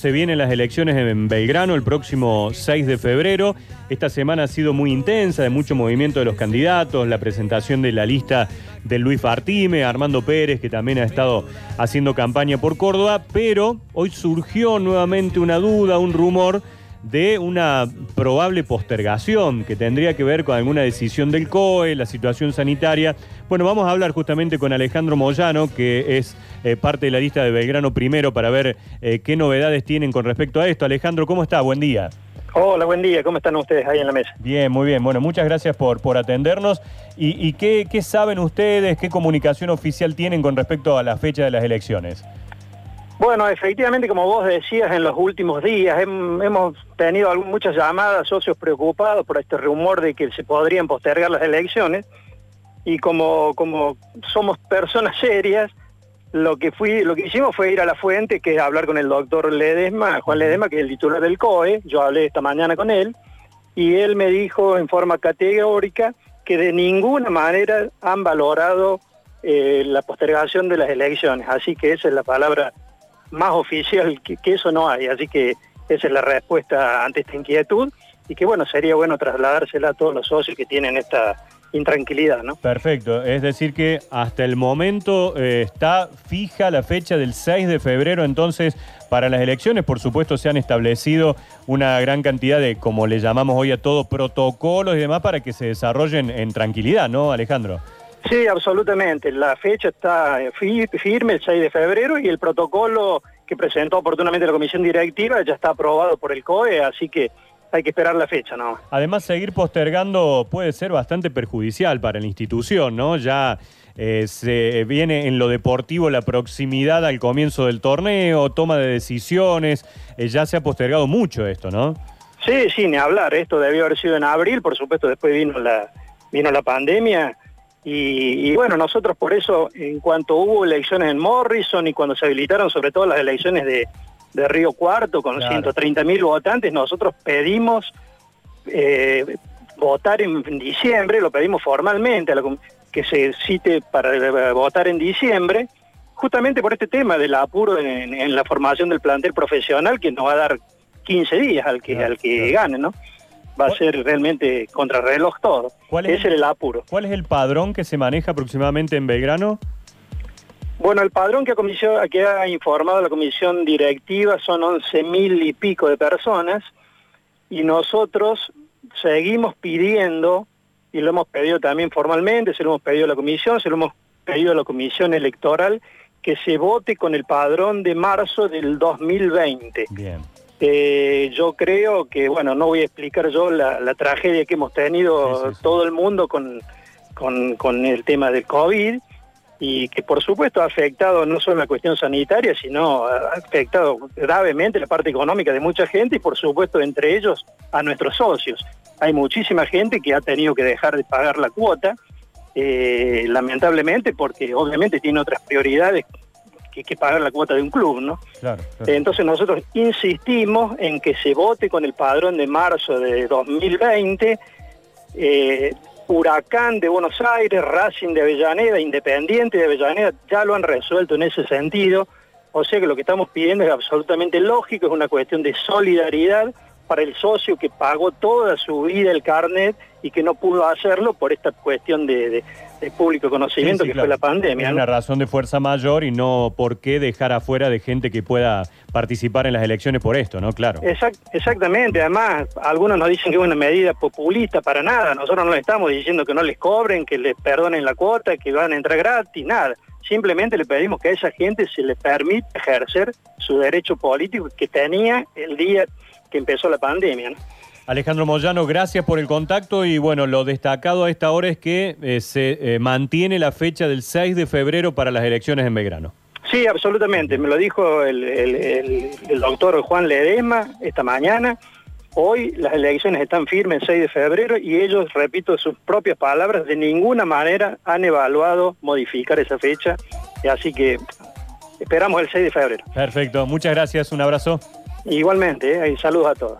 Se vienen las elecciones en Belgrano el próximo 6 de febrero. Esta semana ha sido muy intensa, de mucho movimiento de los candidatos, la presentación de la lista de Luis Fartime, Armando Pérez, que también ha estado haciendo campaña por Córdoba, pero hoy surgió nuevamente una duda, un rumor de una probable postergación que tendría que ver con alguna decisión del COE, la situación sanitaria. Bueno, vamos a hablar justamente con Alejandro Moyano, que es eh, parte de la lista de Belgrano primero, para ver eh, qué novedades tienen con respecto a esto. Alejandro, ¿cómo está? Buen día. Hola, buen día. ¿Cómo están ustedes ahí en la mesa? Bien, muy bien. Bueno, muchas gracias por, por atendernos. ¿Y, qué, qué saben ustedes, qué comunicación oficial tienen con respecto a la fecha de las elecciones? Bueno, efectivamente, como vos decías, en los últimos días hemos tenido muchas llamadas, socios preocupados por este rumor de que se podrían postergar las elecciones. Y como, como somos personas serias, lo que, fui, lo que hicimos fue ir a la fuente, que es hablar con el doctor Ledesma, Juan Ledesma, que es el titular del COE. Yo hablé esta mañana con él y él me dijo en forma categórica que de ninguna manera han valorado eh, la postergación de las elecciones. Así que esa es la palabra más oficial que, eso no hay. Así que esa es la respuesta ante esta inquietud y que bueno, sería bueno trasladársela a todos los socios que tienen esta intranquilidad, ¿no? Perfecto, es decir que hasta el momento eh, está fija la fecha del 6 de febrero, entonces para las elecciones, por supuesto, se han establecido una gran cantidad de, como le llamamos hoy a todo, protocolos y demás para que se desarrollen en tranquilidad, ¿no, Alejandro? Sí, absolutamente. La fecha está firme el 6 de febrero y el protocolo que presentó oportunamente la comisión directiva ya está aprobado por el COE, así que hay que esperar la fecha, ¿no? Además, seguir postergando puede ser bastante perjudicial para la institución, ¿no? Ya eh, se viene en lo deportivo la proximidad al comienzo del torneo, toma de decisiones, eh, ya se ha postergado mucho esto, ¿no? Sí, sí, ni hablar. Esto debió haber sido en abril, por supuesto, después vino la, vino la pandemia y, bueno, nosotros por eso, en cuanto hubo elecciones en Morrison y cuando se habilitaron sobre todo las elecciones de, Río Cuarto con 130 mil votantes, nosotros pedimos eh, votar en diciembre, lo pedimos formalmente, que se cite para eh, votar en diciembre, justamente por este tema del apuro en, la formación del plantel profesional que nos va a dar 15 días al que, al que gane, ¿no? Va a ser realmente contrarreloj todo. ¿Cuál es el, apuro. ¿Cuál es el padrón que se maneja aproximadamente en Belgrano? Bueno, el padrón que, comisión, que ha informado la comisión directiva son 11 mil y pico de personas y nosotros seguimos pidiendo, y lo hemos pedido también formalmente, se lo hemos pedido a la comisión, se lo hemos pedido a la comisión electoral, que se vote con el padrón de marzo del 2020. Bien. Eh, yo creo que, bueno, no voy a explicar yo la, tragedia que hemos tenido todo el mundo con, con, el tema del COVID y que por supuesto ha afectado no solo la cuestión sanitaria, sino ha afectado gravemente la parte económica de mucha gente y por supuesto entre ellos a nuestros socios. Hay muchísima gente que ha tenido que dejar de pagar la cuota, eh, lamentablemente porque obviamente tiene otras prioridades que, pagar la cuota de un club, ¿no? Entonces nosotros insistimos en que se vote con el padrón de marzo de 2020, eh, Huracán de Buenos Aires, Racing de Avellaneda, Independiente de Avellaneda, ya lo han resuelto en ese sentido. O sea que lo que estamos pidiendo es absolutamente lógico, es una cuestión de solidaridad para el socio que pagó toda su vida el carnet y que no pudo hacerlo por esta cuestión de, público conocimiento que fue la pandemia. Es una razón de fuerza mayor y no por qué dejar afuera de gente que pueda participar en las elecciones por esto, ¿no? Claro. exactamente, además algunos nos dicen que es una medida populista para nada, nosotros no le estamos diciendo que no les cobren, que les perdonen la cuota, que van a entrar gratis, nada. Simplemente le pedimos que a esa gente se le permita ejercer su derecho político que tenía el día que empezó la pandemia. Alejandro Moyano, gracias por el contacto y bueno, lo destacado a esta hora es que eh, se eh, mantiene la fecha del 6 de febrero para las elecciones en Belgrano. Sí, absolutamente, me lo dijo el, doctor Juan Ledesma esta mañana. Hoy las elecciones están firmes el 6 de febrero y ellos, repito sus propias palabras, de ninguna manera han evaluado modificar esa fecha. Así que esperamos el 6 de febrero. Perfecto, muchas gracias, un abrazo. Igualmente, ¿eh? saludos a todos.